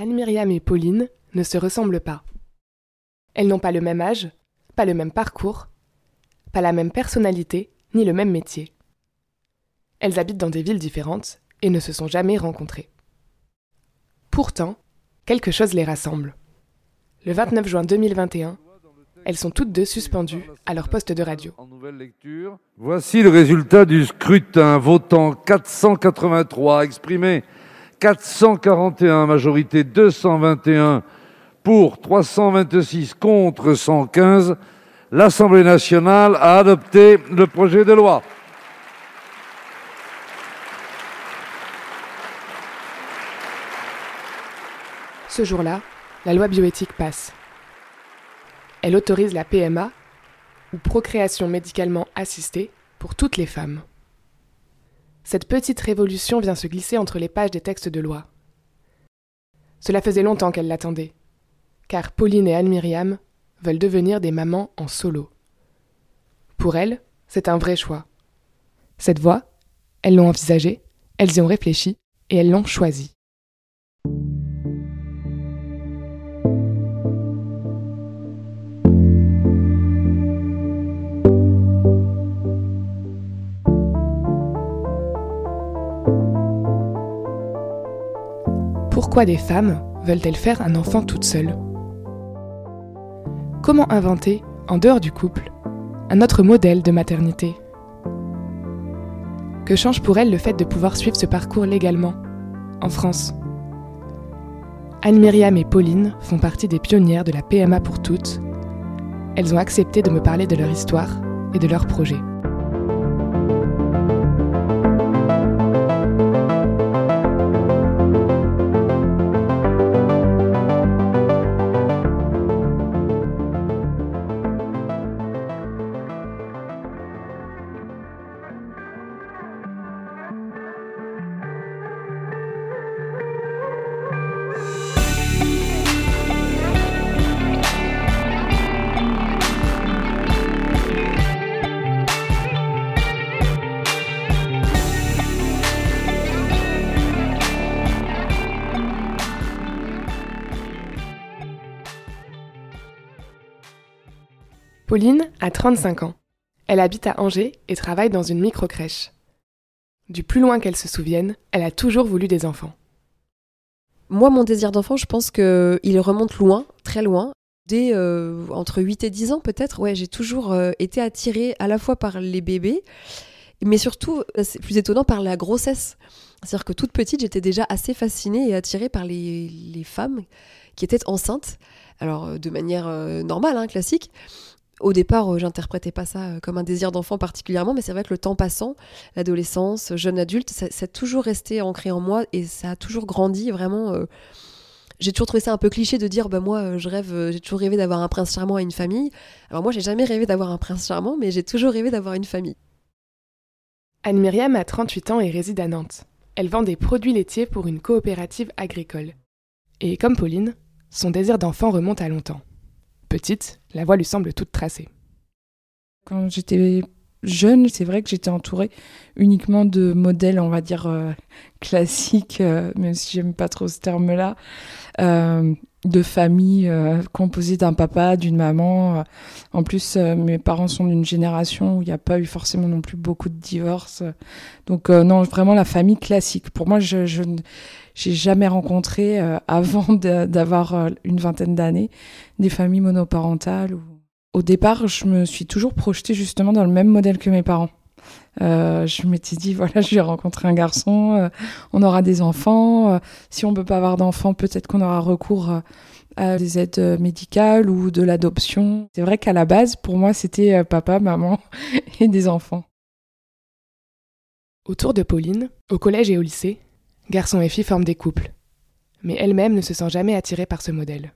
Anne-Myriam et Pauline ne se ressemblent pas. Elles n'ont pas le même âge, pas le même parcours, pas la même personnalité, ni le même métier. Elles habitent dans des villes différentes et ne se sont jamais rencontrées. Pourtant, quelque chose les rassemble. Le 29 juin 2021, elles sont toutes deux suspendues à leur poste de radio. Voici le résultat du scrutin. Votant 483, exprimé 441, majorité 221 pour 326 contre 115. L'Assemblée nationale a adopté le projet de loi. Ce jour-là, la loi bioéthique passe. Elle autorise la PMA, ou procréation médicalement assistée, pour toutes les femmes. Cette petite révolution vient se glisser entre les pages des textes de loi. Cela faisait longtemps qu'elle l'attendait, car Pauline et Anne-Myriam veulent devenir des mamans en solo. Pour elles, c'est un vrai choix. Cette voie, elles l'ont envisagée, elles y ont réfléchi et elles l'ont choisie. Pourquoi des femmes veulent-elles faire un enfant toutes seules? Comment inventer, en dehors du couple, un autre modèle de maternité? Que change pour elles le fait de pouvoir suivre ce parcours légalement, en France? Anne-Myriam et Pauline font partie des pionnières de la PMA pour toutes. Elles ont accepté de me parler de leur histoire et de leurs projets. Pauline a 35 ans. Elle habite à Angers et travaille dans une micro-crèche. Du plus loin qu'elle se souvienne, elle a toujours voulu des enfants. Moi, mon désir d'enfant, je pense qu'il remonte loin, très loin. Dès euh, entre 8 et 10 ans peut-être, ouais, j'ai toujours euh, été attirée à la fois par les bébés, mais surtout, euh, c'est plus étonnant, par la grossesse. C'est-à-dire que toute petite, j'étais déjà assez fascinée et attirée par les, femmes qui étaient enceintes, alors de manière normale, hein, classique, au départ, euh, j'interprétais pas ça euh, comme un désir d'enfant particulièrement, mais c'est vrai que le temps passant, l'adolescence, jeune adulte, ça, a toujours resté ancré en moi et ça a toujours grandi vraiment. Euh, j'ai toujours trouvé ça un peu cliché de dire bah moi je rêve j'ai toujours rêvé d'avoir un prince charmant et une famille. Alors moi j'ai jamais rêvé d'avoir un prince charmant mais j'ai toujours rêvé d'avoir une famille. Anne Myriam a 38 ans et réside à Nantes. Elle vend des produits laitiers pour une coopérative agricole. Et comme Pauline, son désir d'enfant remonte à longtemps. Petite, la voie lui semble toute tracée. Quand j'étais jeune, c'est vrai que j'étais entourée uniquement de modèles, on va dire, euh, classiques, euh, même si j'aime pas trop ce terme-là, euh, de famille composée d'un papa, d'une maman. En plus, mes parents sont d'une génération où il n'y a pas eu forcément non plus beaucoup de divorces. Donc non, vraiment la famille classique. Pour moi, je, je j'ai jamais rencontré euh, avant d'avoir euh, une vingtaine d'années des familles monoparentales. Au départ, je me suis toujours projetée justement dans le même modèle que mes parents. Euh, je m'étais dit voilà, je vais rencontrer un garçon, on aura des enfants. si on peut pas avoir d'enfants, peut-être qu'on aura recours à des aides médicales ou de l'adoption. C'est vrai qu'à la base, pour moi, c'était papa, maman et des enfants. Autour de Pauline, au collège et au lycée, Garçons et filles forment des couples, mais elle-même ne se sent jamais attirée par ce modèle.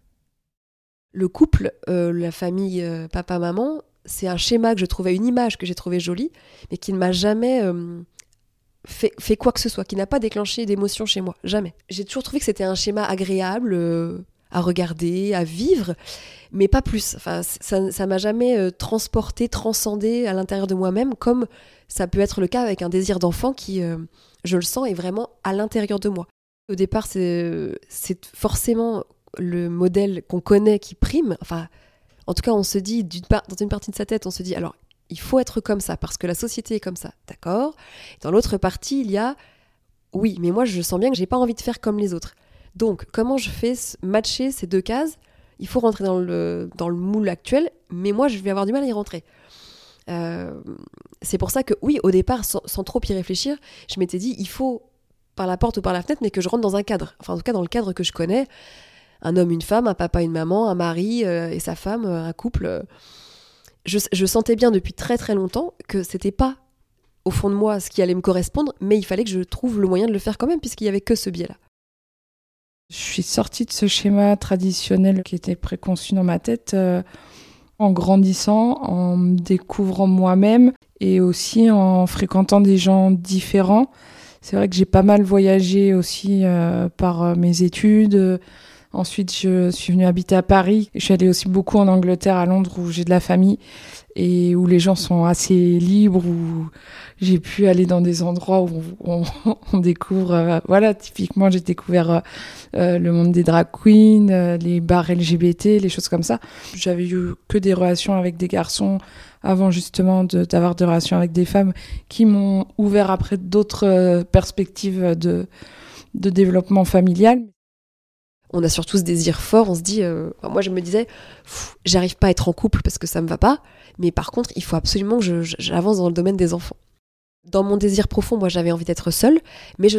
Le couple, euh, la famille euh, papa-maman, c'est un schéma que je trouvais, une image que j'ai trouvée jolie, mais qui ne m'a jamais euh, fait, fait, quoi que ce soit, qui n'a pas déclenché d'émotion chez moi, jamais. J'ai toujours trouvé que c'était un schéma agréable à regarder, à vivre, mais pas plus. Enfin, ça m'a jamais transporté, transcendé à l'intérieur de moi-même, comme ça peut être le cas avec un désir d'enfant qui je le sens, est vraiment à l'intérieur de moi. Au départ, c'est forcément le modèle qu'on connaît qui prime. Enfin, en tout cas, on se dit, dans une partie de sa tête, on se dit, alors, il faut être comme ça parce que la société est comme ça, d'accord? Dans l'autre partie, il y a, oui, mais moi, je sens bien que j'ai pas envie de faire comme les autres. Donc, comment je fais matcher ces deux cases? Il faut rentrer dans le, dans le moule actuel, mais moi, je vais avoir du mal à y rentrer. Euh, c'est pour ça que, oui, au départ, sans, trop y réfléchir, je m'étais dit, il faut par la porte ou par la fenêtre, mais que je rentre dans un cadre. Enfin, en tout cas, dans le cadre que je connais. Un homme, une femme, un papa, une maman, un mari euh, et sa femme, euh, un couple. Je, je, sentais bien depuis très très longtemps que c'était pas au fond de moi ce qui allait me correspondre, mais il fallait que je trouve le moyen de le faire quand même, puisqu'il y avait que ce biais-là. Je suis sortie de ce schéma traditionnel qui était préconçu dans ma tête en grandissant, en me découvrant moi-même et aussi en fréquentant des gens différents. C'est vrai que j'ai pas mal voyagé aussi euh, par euh, mes études. Ensuite, je suis venue habiter à Paris. Je suis allée aussi beaucoup en Angleterre, à Londres, où j'ai de la famille et où les gens sont assez libres, où j'ai pu aller dans des endroits où on, découvre, euh, voilà, typiquement j'ai découvert euh, euh, le monde des drag queens, les bars LGBT, les choses comme ça. J'avais eu que des relations avec des garçons avant justement d'avoir des relations avec des femmes qui m'ont ouvert après d'autres perspectives de, de développement familial on a surtout ce désir fort, on se dit, moi je me disais, j'arrive pas à être en couple parce que ça me va pas, mais par contre, il faut absolument que j'avance dans le domaine des enfants. Dans mon désir profond, moi, j'avais envie d'être seule, mais je,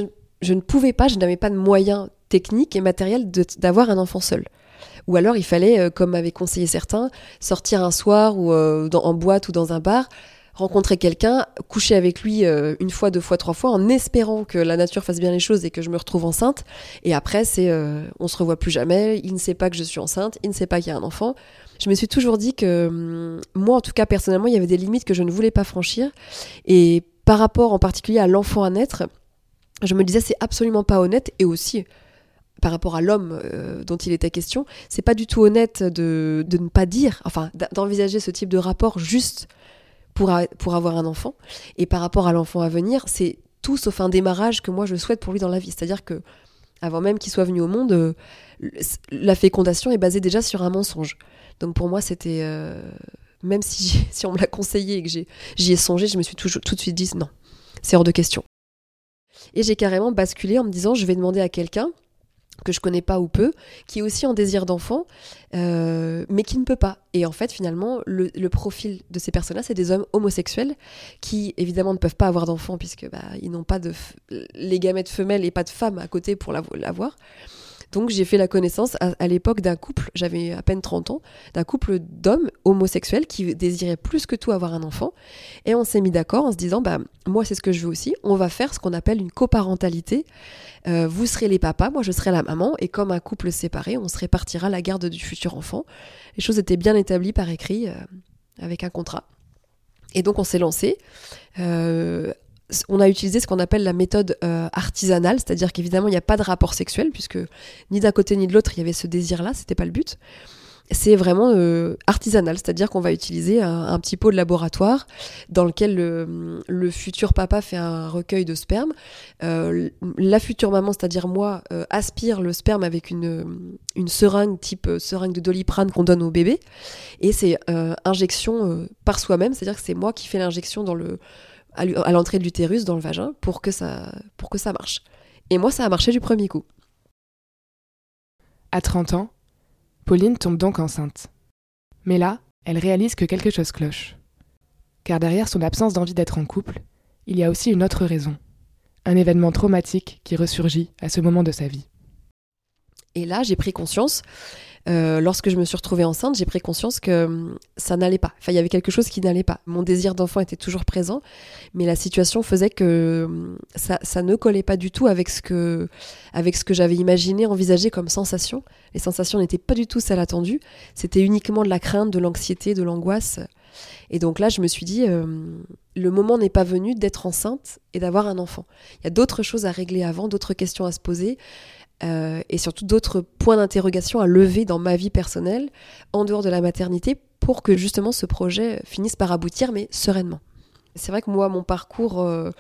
ne pouvais pas, je n'avais pas de moyens techniques et matériels d'avoir un enfant seul. Ou alors, il fallait, euh, comme m'avaient conseillé certains, sortir un soir ou euh, en boîte ou dans un bar, rencontrer quelqu'un, coucher avec lui euh, une fois, deux fois, trois fois, en espérant que la nature fasse bien les choses et que je me retrouve enceinte. Et après, c'est on se revoit plus jamais. Il ne sait pas que je suis enceinte, il ne sait pas qu'il y a un enfant je me suis toujours dit que hum, moi, en tout cas personnellement, il y avait des limites que je ne voulais pas franchir. Et par rapport en particulier à l'enfant à naître, je me disais c'est absolument pas honnête et aussi par rapport à l'homme euh, dont il était question, c'est pas du tout honnête de, ne pas dire, enfin d'envisager ce type de rapport juste pour, pour avoir un enfant. Et par rapport à l'enfant à venir, c'est tout sauf un démarrage que moi je souhaite pour lui dans la vie. C'est-à-dire que avant même qu'il soit venu au monde, euh, la fécondation est basée déjà sur un mensonge. Donc pour moi, c'était. Euh, même si, si on me l'a conseillé et que j'y ai, songé, je me suis tout de suite dit non, c'est hors de question. Et j'ai carrément basculé en me disant je vais demander à quelqu'un que je connais pas ou peu, qui est aussi en désir d'enfant, euh, mais qui ne peut pas. Et en fait, finalement, le, profil de ces personnes-là, c'est des hommes homosexuels qui, évidemment, ne peuvent pas avoir d'enfants puisque bah, ils n'ont pas les gamètes femelles et pas de femmes à côté pour l'avoir. Donc j'ai fait la connaissance à, l'époque d'un couple, j'avais à peine 30 ans, d'un couple d'hommes homosexuels qui désiraient plus que tout avoir un enfant. Et on s'est mis d'accord en se disant, bah, moi c'est ce que je veux aussi, on va faire ce qu'on appelle une coparentalité. Euh, vous serez les papas, moi je serai la maman, et comme un couple séparé, on se répartira la garde du futur enfant. Les choses étaient bien établies par écrit, euh, avec un contrat. Et donc on s'est lancé. Euh, on a utilisé ce qu'on appelle la méthode euh, artisanale, c'est-à-dire qu'évidemment il n'y a pas de rapport sexuel puisque ni d'un côté ni de l'autre il y avait ce désir-là, c'était pas le but. C'est vraiment euh, artisanal, c'est-à-dire qu'on va utiliser un, petit pot de laboratoire dans lequel le, futur papa fait un recueil de sperme. Euh, la future maman, c'est-à-dire moi, aspire le sperme avec une, une seringue type seringue de doliprane qu'on donne au bébé. Et c'est injection par soi-même, c'est-à-dire que c'est moi qui fais l'injection dans le à l'entrée de l'utérus dans le vagin pour que ça pour que ça marche. Et moi ça a marché du premier coup. À 30 ans, Pauline tombe donc enceinte. Mais là, elle réalise que quelque chose cloche. Car derrière son absence d'envie d'être en couple, il y a aussi une autre raison. Un événement traumatique qui ressurgit à ce moment de sa vie. Et là, j'ai pris conscience euh, lorsque je me suis retrouvée enceinte, j'ai pris conscience que hum, ça n'allait pas. Enfin, il y avait quelque chose qui n'allait pas. Mon désir d'enfant était toujours présent, mais la situation faisait que hum, ça, ça ne collait pas du tout avec ce que, avec ce que j'avais imaginé, envisagé comme sensation. Les sensations n'étaient pas du tout celles attendues. C'était uniquement de la crainte, de l'anxiété, de l'angoisse. Et donc là, je me suis dit, hum, le moment n'est pas venu d'être enceinte et d'avoir un enfant. Il y a d'autres choses à régler avant, d'autres questions à se poser. Euh, et surtout d'autres points d'interrogation à lever dans ma vie personnelle, en dehors de la maternité, pour que justement ce projet finisse par aboutir, mais sereinement. C'est vrai que moi, mon parcours, euh,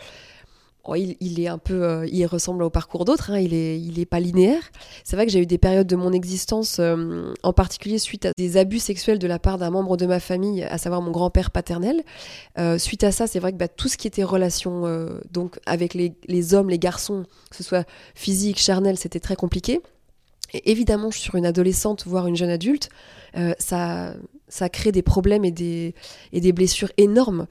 Oh, il, est un peu, euh, il ressemble au parcours d'autres. Hein, il est, il est pas linéaire. C'est vrai que j'ai eu des périodes de mon existence, euh, en particulier suite à des abus sexuels de la part d'un membre de ma famille, à savoir mon grand-père paternel. Euh, suite à ça, c'est vrai que bah, tout ce qui était relation, donc avec les, les, hommes, les garçons, que ce soit physique, charnel, c'était très compliqué. Et évidemment, je suis sur une adolescente, voire une jeune adulte. ça, ça crée des problèmes et des, et des blessures énormes.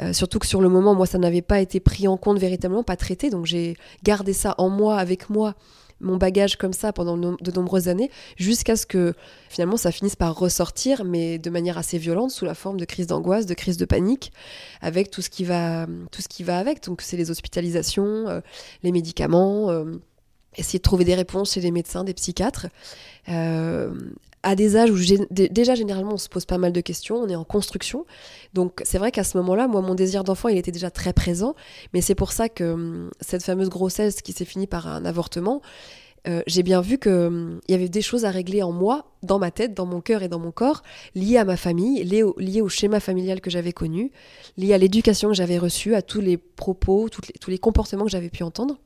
Euh, surtout que sur le moment, moi, ça n'avait pas été pris en compte véritablement, pas traité. Donc j'ai gardé ça en moi, avec moi, mon bagage comme ça pendant de nombreuses années, jusqu'à ce que finalement ça finisse par ressortir, mais de manière assez violente, sous la forme de crise d'angoisse, de crise de panique, avec tout ce qui va, tout ce qui va avec. Donc c'est les hospitalisations, euh, les médicaments. Euh, essayer de trouver des réponses chez des médecins, des psychiatres, à des âges où déjà généralement on se pose pas mal de questions, on est en construction. Donc c'est vrai qu'à ce moment-là, moi mon désir d'enfant il était déjà très présent, mais c'est pour ça que hum, cette fameuse grossesse qui s'est finie par un avortement, euh, j'ai bien vu qu'il hum, y avait des choses à régler en moi, dans ma tête, dans mon cœur et dans mon corps, liées à ma famille, liées au, schéma familial que j'avais connu, liées à l'éducation que j'avais reçue, à tous les propos, tous les comportements que j'avais pu entendre.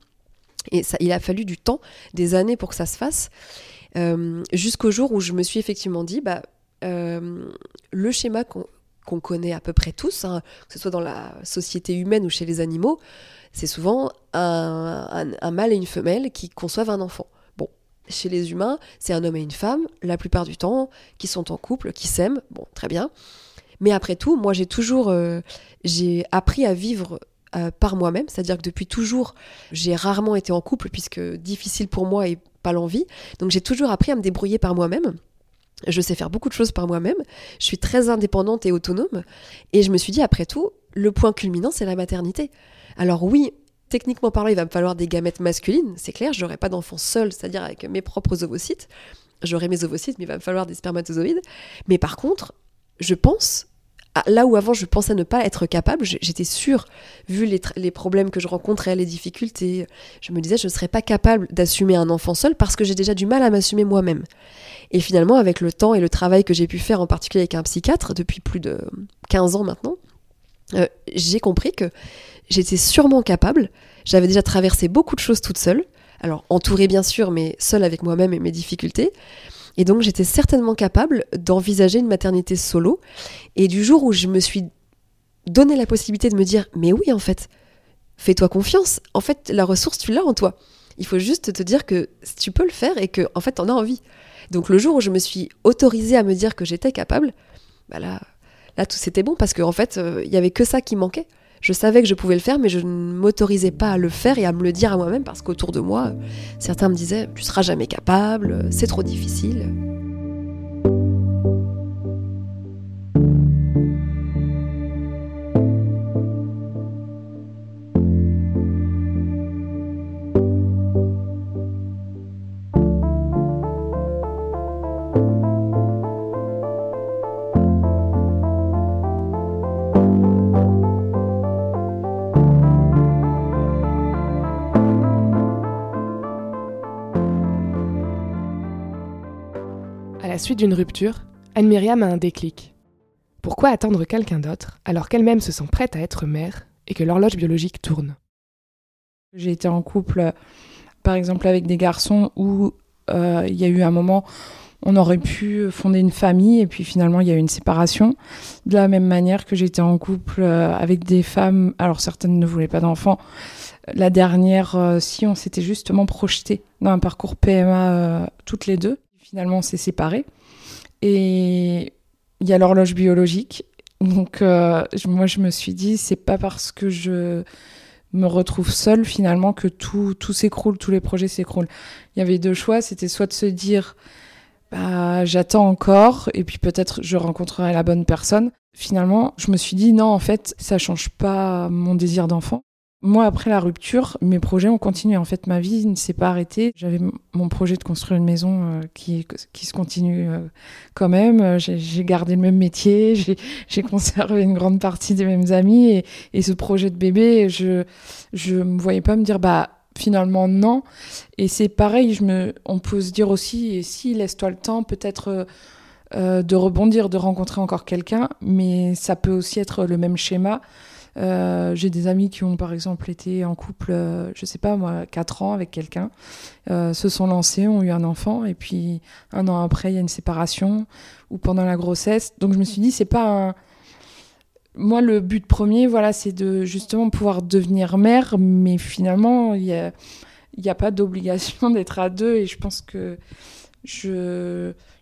Et ça, il a fallu du temps, des années pour que ça se fasse. Euh, jusqu'au jour où je me suis effectivement dit, bah, euh, le schéma qu'on connaît à peu près tous, hein, que ce soit dans la société humaine ou chez les animaux, c'est souvent un, mâle et une femelle qui conçoivent un enfant. Bon, chez les humains, c'est un homme et une femme, la plupart du temps, qui sont en couple, qui s'aiment, bon, très bien. Mais après tout, moi j'ai toujours euh, j'ai appris à vivre par moi-même, c'est-à-dire que depuis toujours, j'ai rarement été en couple puisque difficile pour moi et pas l'envie. Donc j'ai toujours appris à me débrouiller par moi-même. Je sais faire beaucoup de choses par moi-même. Je suis très indépendante et autonome. Et je me suis dit, après tout, le point culminant, c'est la maternité. Alors oui, techniquement parlant, il va me falloir des gamètes masculines, c'est clair, je n'aurai pas d'enfant seul, c'est-à-dire avec mes propres ovocytes. J'aurai mes ovocytes, mais il va me falloir des spermatozoïdes. Mais par contre, je pense là où avant je pensais ne pas être capable, j'étais sûre, vu les, problèmes que je rencontrais, les difficultés, je me disais je ne serais pas capable d'assumer un enfant seul parce que j'ai déjà du mal à m'assumer moi-même. Et finalement, avec le temps et le travail que j'ai pu faire, en particulier avec un psychiatre depuis plus de 15 ans maintenant, euh, j'ai compris que j'étais sûrement capable. J'avais déjà traversé beaucoup de choses toute seule, alors entourée bien sûr, mais seule avec moi-même et mes difficultés. Et donc j'étais certainement capable d'envisager une maternité solo. Et du jour où je me suis donné la possibilité de me dire, mais oui en fait, fais-toi confiance, en fait la ressource tu l'as en toi. Il faut juste te dire que tu peux le faire et que en fait t'en as envie. Donc le jour où je me suis autorisée à me dire que j'étais capable, bah là, là tout c'était bon parce qu'en en fait euh, il y avait que ça qui manquait. Je savais que je pouvais le faire, mais je ne m'autorisais pas à le faire et à me le dire à moi-même parce qu'autour de moi, certains me disaient Tu seras jamais capable, c'est trop difficile. Suite d'une rupture, Anne-Myriam a un déclic. Pourquoi attendre quelqu'un d'autre alors qu'elle-même se sent prête à être mère et que l'horloge biologique tourne? J'ai été en couple, par exemple, avec des garçons où euh, il y a eu un moment, on aurait pu fonder une famille et puis finalement il y a eu une séparation. De la même manière que j'étais en couple euh, avec des femmes, alors certaines ne voulaient pas d'enfants. La dernière, euh, si on s'était justement projeté dans un parcours PMA toutes les deux finalement on s'est séparés. Et il y a l'horloge biologique. Donc euh, moi je me suis dit c'est pas parce que je me retrouve seule finalement que tout, tout s'écroule, tous les projets s'écroulent. Il y avait deux choix, c'était soit de se dire bah, j'attends encore et puis peut-être je rencontrerai la bonne personne. Finalement, je me suis dit non, en fait, ça change pas mon désir d'enfant. Moi, après la rupture, mes projets ont continué. En fait, ma vie ne s'est pas arrêtée. J'avais mon projet de construire une maison euh, qui, qui se continue euh, quand même. Euh, j'ai gardé le même métier, j'ai conservé une grande partie des mêmes amis. Et, et ce projet de bébé, je ne me voyais pas me dire, bah, finalement, non. Et c'est pareil, je me, on peut se dire aussi, si, laisse-toi le temps, peut-être... de rebondir, de rencontrer encore quelqu'un, mais ça peut aussi être le même schéma Euh, j'ai des amis qui ont par exemple été en couple, euh, je sais pas moi, 4 ans avec quelqu'un, euh, se sont lancés, ont eu un enfant, et puis un an après, il y a une séparation, ou pendant la grossesse. Donc je me suis dit, c'est pas un. Moi, le but premier, voilà, c'est de justement pouvoir devenir mère, mais finalement, il n'y a, a pas d'obligation d'être à deux, et je pense que.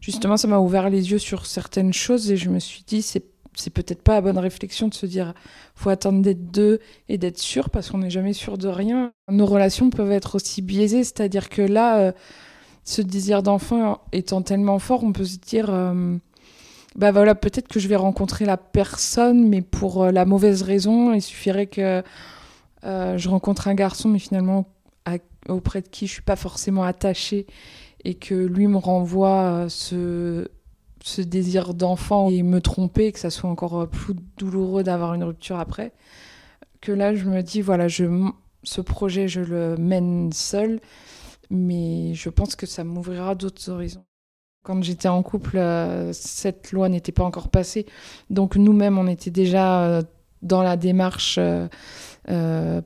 Justement, ça m'a ouvert les yeux sur certaines choses, et je me suis dit, c'est c'est peut-être pas la bonne réflexion de se dire faut attendre d'être deux et d'être sûr parce qu'on n'est jamais sûr de rien. Nos relations peuvent être aussi biaisées, c'est-à-dire que là, euh, ce désir d'enfant étant tellement fort, on peut se dire euh, bah voilà, peut-être que je vais rencontrer la personne, mais pour euh, la mauvaise raison. Il suffirait que je rencontre un garçon, mais finalement auprès de qui je suis pas forcément attachée et que lui me renvoie ce ce désir d'enfant et me tromper, que ça soit encore plus douloureux d'avoir une rupture après, que là je me dis voilà, je, ce projet je le mène seul, mais je pense que ça m'ouvrira d'autres horizons. Quand j'étais en couple, euh, cette loi n'était pas encore passée, donc nous-mêmes on était déjà euh, dans la démarche euh,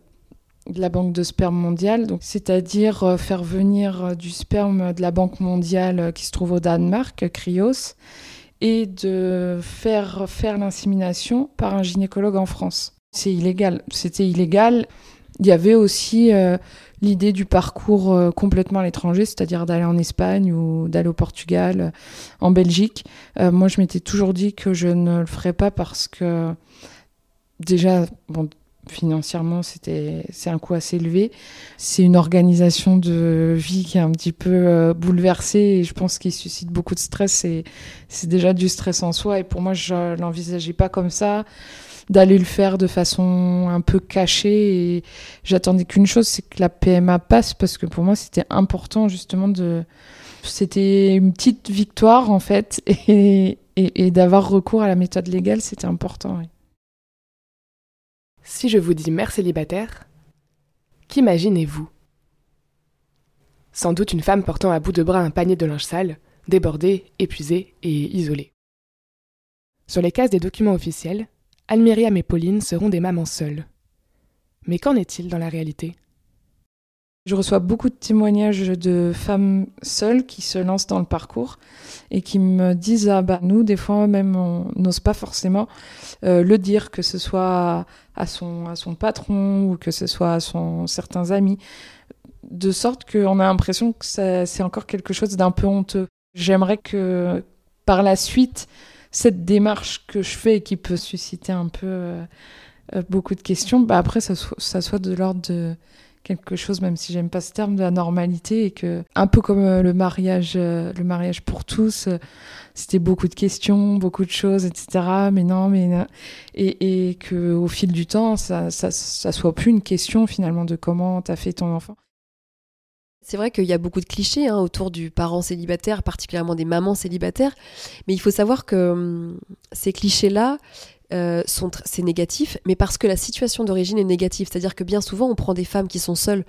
de la Banque de sperme mondiale, c'est-à-dire euh, faire venir euh, du sperme de la Banque mondiale euh, qui se trouve au Danemark, Cryos, et de faire faire l'insémination par un gynécologue en France. C'est illégal. C'était illégal. Il y avait aussi l'idée du parcours complètement à l'étranger, c'est-à-dire d'aller en Espagne ou d'aller au Portugal, en Belgique. moi, je m'étais toujours dit que je ne le ferais pas parce que déjà, bon, financièrement, c'est un coût assez élevé. C'est une organisation de vie qui est un petit peu euh, bouleversée et je pense qu'il suscite beaucoup de stress. Et c'est déjà du stress en soi. Et pour moi, je l'envisageais pas comme ça d'aller le faire de façon un peu cachée. Et j'attendais qu'une chose, c'est que la PMA passe parce que pour moi, c'était important justement de. C'était une petite victoire en fait et, d'avoir recours à la méthode légale, c'était important. Si je vous dis mère célibataire, qu'imaginez-vous? Sans doute une femme portant à bout de bras un panier de linge sale, débordée, épuisée et isolée. Sur les cases des documents officiels, Almiriam et Pauline seront des mamans seules. Mais qu'en est-il dans la réalité? Je reçois beaucoup de témoignages de femmes seules qui se lancent dans le parcours et qui me disent ah bah nous des fois même on n'ose pas forcément euh, le dire que ce soit à son à son patron ou que ce soit à son certains amis de sorte qu'on a l'impression que c'est encore quelque chose d'un peu honteux. J'aimerais que par la suite cette démarche que je fais et qui peut susciter un peu euh, beaucoup de questions, bah après ça, ça soit de l'ordre de quelque chose, même si j'aime pas ce terme, de la normalité et que, un peu comme euh, le mariage, euh, le mariage pour tous, euh, c'était beaucoup de questions, beaucoup de choses, etc. Mais non, mais et, et que au fil du temps, ça, ça, ça soit plus une question finalement de comment t'as fait ton enfant. C'est vrai qu'il y a beaucoup de clichés hein, autour du parent célibataire, particulièrement des mamans célibataires, mais il faut savoir que hum, ces clichés-là, euh, c'est négatif, mais parce que la situation d'origine est négative. C'est-à-dire que bien souvent, on prend des femmes qui sont seules.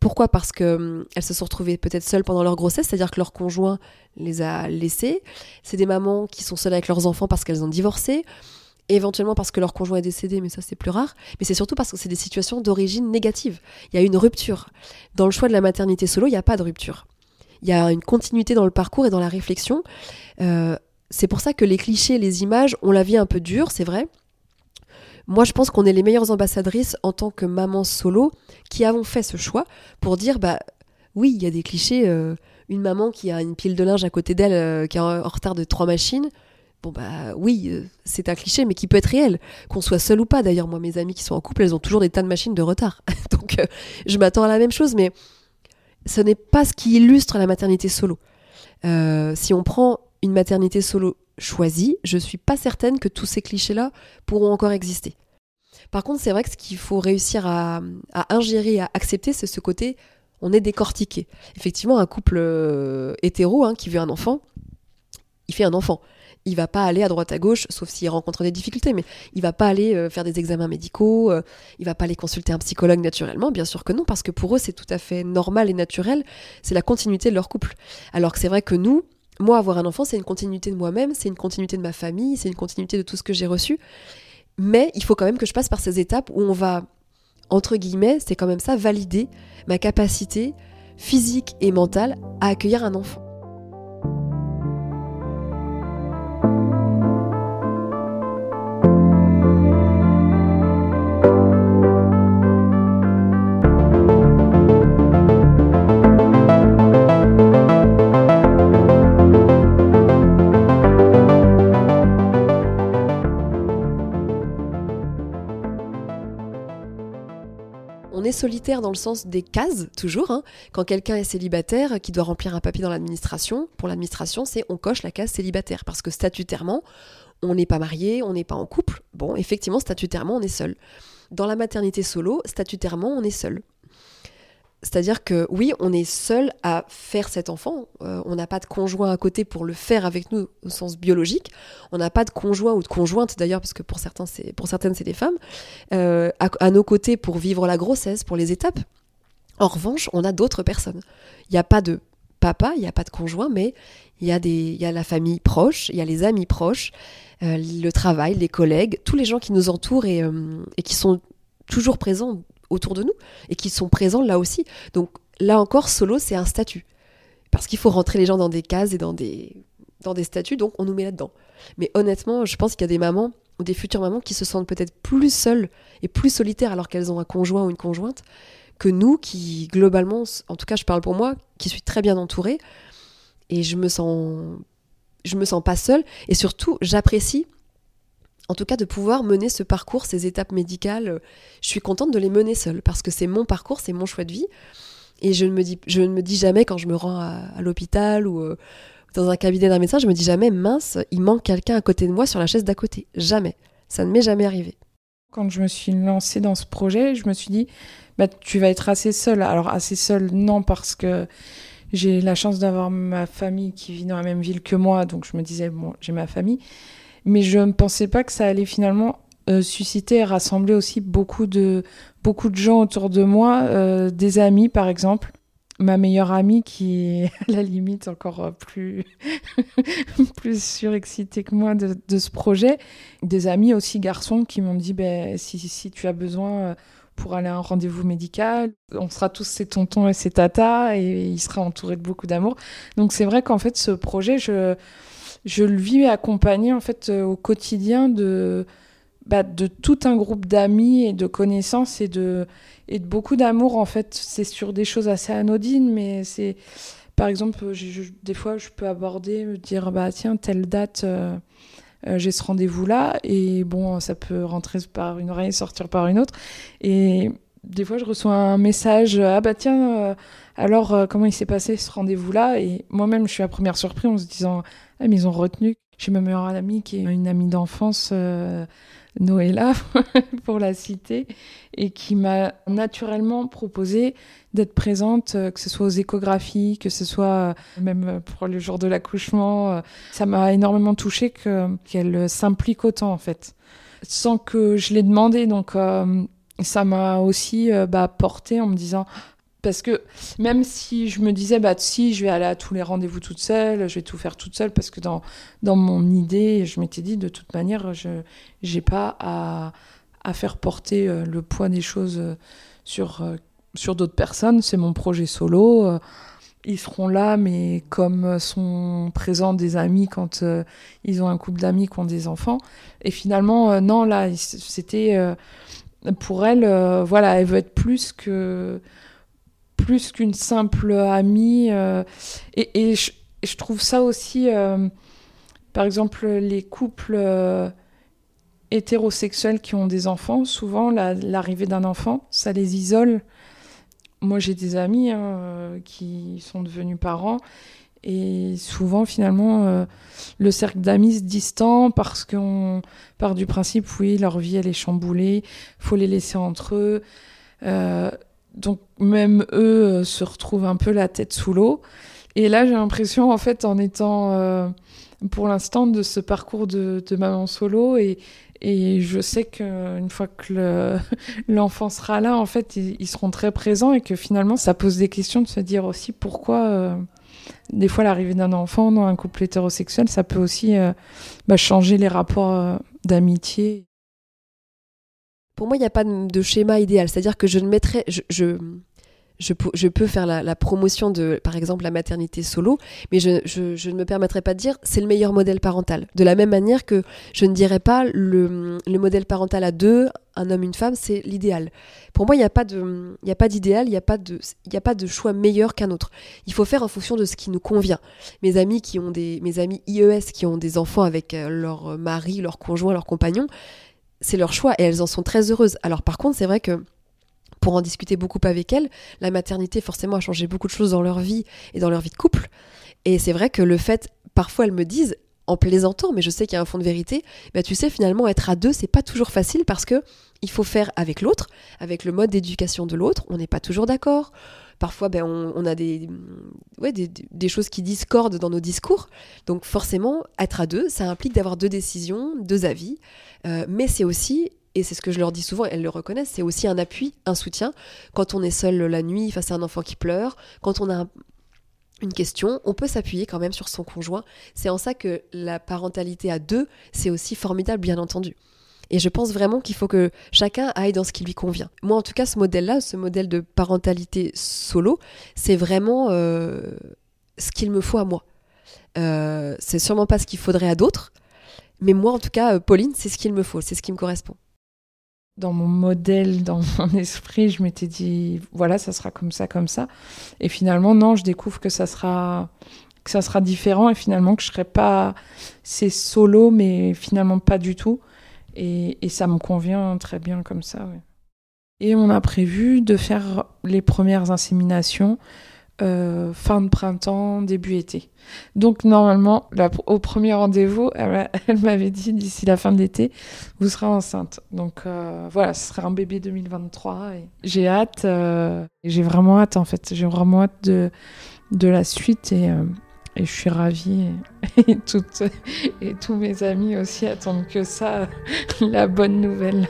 Pourquoi? Parce qu'elles hum, se sont retrouvées peut-être seules pendant leur grossesse, c'est-à-dire que leur conjoint les a laissées. C'est des mamans qui sont seules avec leurs enfants parce qu'elles ont divorcé. Éventuellement parce que leur conjoint est décédé, mais ça c'est plus rare. Mais c'est surtout parce que c'est des situations d'origine négative. Il y a une rupture. Dans le choix de la maternité solo, il n'y a pas de rupture. Il y a une continuité dans le parcours et dans la réflexion. Euh, c'est pour ça que les clichés, les images, ont la vie un peu dure, c'est vrai. Moi, je pense qu'on est les meilleures ambassadrices en tant que maman solo qui avons fait ce choix pour dire bah oui, il y a des clichés. Euh, une maman qui a une pile de linge à côté d'elle, euh, qui est en retard de trois machines. Bon bah oui, euh, c'est un cliché, mais qui peut être réel, qu'on soit seul ou pas. D'ailleurs, moi, mes amies qui sont en couple, elles ont toujours des tas de machines de retard. Donc, je m'attends à la même chose, mais ce n'est pas ce qui illustre la maternité solo. si on prend une maternité solo choisie, je suis pas certaine que tous ces clichés-là pourront encore exister. Par contre, c'est vrai que ce qu'il faut réussir à, ingérer, à accepter, c'est ce côté on est décortiqué. Effectivement, un couple euh, hétéro hein, qui veut un enfant, il fait un enfant. Il va pas aller à droite à gauche, sauf s'il rencontre des difficultés, mais il va pas aller euh, faire des examens médicaux, euh, il va pas aller consulter un psychologue naturellement, bien sûr que non, parce que pour eux c'est tout à fait normal et naturel, c'est la continuité de leur couple. Alors que c'est vrai que nous, moi, avoir un enfant, c'est une continuité de moi-même, c'est une continuité de ma famille, c'est une continuité de tout ce que j'ai reçu. Mais il faut quand même que je passe par ces étapes où on va, entre guillemets, c'est quand même ça, valider ma capacité physique et mentale à accueillir un enfant. Solitaire dans le sens des cases, toujours. Hein. Quand quelqu'un est célibataire, qui doit remplir un papier dans l'administration, pour l'administration, c'est on coche la case célibataire. Parce que statutairement, on n'est pas marié, on n'est pas en couple. Bon, effectivement, statutairement, on est seul. Dans la maternité solo, statutairement, on est seul. C'est-à-dire que oui, on est seul à faire cet enfant. Euh, on n'a pas de conjoint à côté pour le faire avec nous au sens biologique. On n'a pas de conjoint ou de conjointe d'ailleurs, parce que pour, certains, c'est, pour certaines, c'est des femmes, euh, à, nos côtés pour vivre la grossesse, pour les étapes. En revanche, on a d'autres personnes. Il n'y a pas de papa, il n'y a pas de conjoint, mais il y, a y a la famille proche, il y a les amis proches, euh, le travail, les collègues, tous les gens qui nous entourent et qui sont toujours présents autour de nous et qui sont présents là aussi. Donc là encore, solo, c'est un statut. Parce qu'il faut rentrer les gens dans des cases et dans des, dans des statuts, donc on nous met là-dedans. Mais honnêtement, je pense qu'il y a des mamans ou des futures mamans qui se sentent peut-être plus seules et plus solitaires alors qu'elles ont un conjoint ou une conjointe que nous qui, globalement, en tout cas je parle pour moi, qui suis très bien entourée et je me sens, je me sens pas seule et surtout j'apprécie en tout cas de pouvoir mener ce parcours, ces étapes médicales. Je suis contente de les mener seule parce que c'est mon parcours, c'est mon choix de vie. Et je ne me dis, je ne me dis jamais quand je me rends à, l'hôpital ou euh, dans un cabinet d'un médecin, je me dis jamais mince, il manque quelqu'un à côté de moi sur la chaise d'à côté. Jamais. Ça ne m'est jamais arrivé. Quand je me suis lancée dans ce projet, je me suis dit, bah, tu vas être assez seule. Alors assez seule, non, parce que j'ai la chance d'avoir ma famille qui vit dans la même ville que moi, donc je me disais, bon, j'ai ma famille mais je ne pensais pas que ça allait finalement euh, susciter et rassembler aussi beaucoup de, beaucoup de gens autour de moi, euh, des amis par exemple. Ma meilleure amie qui est à la limite encore plus, plus surexcitée que moi de, ce projet. Des amis aussi garçons qui m'ont dit ben, si, si tu as besoin euh, pour aller à un rendez-vous médical. On sera tous ses tontons et ses tatas et il sera entouré de beaucoup d'amour. Donc c'est vrai qu'en fait ce projet, je, je le vis accompagné en fait euh, au quotidien de, bah, de tout un groupe d'amis et de connaissances et de, beaucoup d'amour en fait. C'est sur des choses assez anodines, mais c'est par exemple, des fois je peux aborder, me dire bah tiens telle date. Euh, euh, j'ai ce rendez-vous-là, et bon, ça peut rentrer par une oreille sortir par une autre. Et des fois, je reçois un message, ah bah tiens, alors comment il s'est passé ce rendez-vous-là? Et moi-même, je suis à première surprise en se disant, ah, mais ils ont retenu. J'ai ma meilleure amie qui est une amie d'enfance, euh, Noëlla, pour la citer, et qui m'a naturellement proposé d'être présente, euh, que ce soit aux échographies, que ce soit euh, même pour le jour de l'accouchement. Ça m'a énormément touchée qu'elle s'implique autant, en fait, sans que je l'ai demandé. Donc, ça m'a aussi bah, porté en me disant parce que même si je me disais, bah si, je vais aller à tous les rendez-vous toute seule, je vais tout faire toute seule, parce que dans, dans mon idée, je m'étais dit, de toute manière, je n'ai pas à, à, faire porter euh, le poids des choses euh, sur, euh, sur d'autres personnes. C'est mon projet solo. Ils seront là, mais comme sont présents des amis quand ils ont un couple d'amis qui ont des enfants. Et finalement, non, là, c'était pour elle, voilà, elle veut être plus que plus qu'une simple amie. Euh, et, je, trouve ça aussi, euh, par exemple, les couples euh, hétérosexuels qui ont des enfants, souvent l'arrivée d'un enfant, ça les isole. Moi, j'ai des amis hein, qui sont devenus parents. Et souvent, finalement, le cercle d'amis se distend parce qu'on part du principe, oui, leur vie, elle est chamboulée, faut les laisser entre eux donc même eux euh, se retrouvent un peu la tête sous l'eau. Et là, j'ai l'impression, en fait, en étant euh, pour l'instant de ce parcours de, maman solo, et, et je sais qu'une fois que l'enfant sera là, en fait, ils, seront très présents et que finalement, ça pose des questions de se dire aussi pourquoi, euh, des fois, l'arrivée d'un enfant dans un couple hétérosexuel, ça peut aussi bah, changer les rapports d'amitié. Pour moi, il n'y a pas de schéma idéal. C'est-à-dire que je ne mettrais. je, peux faire la, promotion de, par exemple, la maternité solo, mais je, ne me permettrai pas de dire c'est le meilleur modèle parental. De la même manière que je ne dirais pas le, modèle parental à deux, un homme, une femme, c'est l'idéal. Pour moi, il n'y a pas d'idéal, il n'y a, pas de, a pas de choix meilleur qu'un autre. Il faut faire en fonction de ce qui nous convient. Mes amis qui ont des, mes amis IES qui ont des enfants avec euh, leur mari, leur conjoint, leur compagnon, c'est leur choix et elles en sont très heureuses. Alors par contre, c'est vrai que pour en discuter beaucoup avec elles. La maternité, forcément, a changé beaucoup de choses dans leur vie et dans leur vie de couple. Et c'est vrai que le fait, parfois, elles me disent, en plaisantant, mais je sais qu'il y a un fond de vérité, bah, tu sais, finalement, être à deux, c'est pas toujours facile parce que il faut faire avec l'autre, avec le mode d'éducation de l'autre. On n'est pas toujours d'accord. Parfois, ben, on, a des, ouais, des, choses qui discordent dans nos discours. Donc, forcément, être à deux, ça implique d'avoir deux décisions, deux avis. Euh, mais c'est aussi et c'est ce que je leur dis souvent, elles le reconnaissent, c'est aussi un appui, un soutien. Quand on est seul la nuit face à un enfant qui pleure, quand on a une question, on peut s'appuyer quand même sur son conjoint. C'est en ça que la parentalité à deux, c'est aussi formidable, bien entendu. Et je pense vraiment qu'il faut que chacun aille dans ce qui lui convient. Moi, en tout cas, ce modèle-là, ce modèle de parentalité solo, c'est vraiment euh, ce qu'il me faut à moi. Euh, c'est sûrement pas ce qu'il faudrait à d'autres, mais moi, en tout cas, Pauline, c'est ce qu'il me faut, c'est ce qui me correspond dans mon modèle, dans mon esprit, je m'étais dit, voilà, ça sera comme ça, comme ça. Et finalement, non, je découvre que ça sera, que ça sera différent et finalement que je serai pas, c'est solo, mais finalement pas du tout. Et, et ça me convient très bien comme ça. Et on a prévu de faire les premières inséminations euh, fin de printemps, début été. Donc normalement, au premier rendez-vous, elle, m'avait dit d'ici la fin de l'été, vous serez enceinte. Donc euh, voilà, ce sera un bébé 2023. J'ai hâte, euh, j'ai vraiment hâte en fait, j'ai vraiment hâte de, de la suite et, et je suis ravie. Et, et, toutes, et tous mes amis aussi attendent que ça, la bonne nouvelle.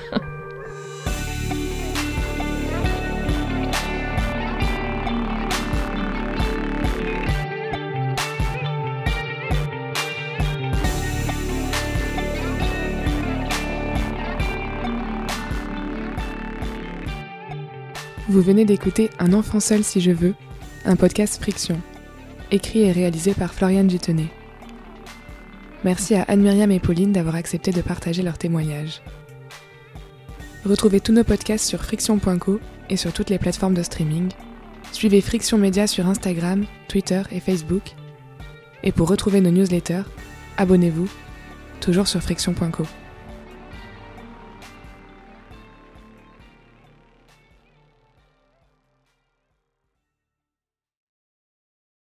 Vous venez d'écouter Un enfant seul si je veux, un podcast Friction, écrit et réalisé par Floriane Gittenet. Merci à Anne-Myriam et Pauline d'avoir accepté de partager leurs témoignages. Retrouvez tous nos podcasts sur friction.co et sur toutes les plateformes de streaming. Suivez Friction Média sur Instagram, Twitter et Facebook. Et pour retrouver nos newsletters, abonnez-vous, toujours sur friction.co.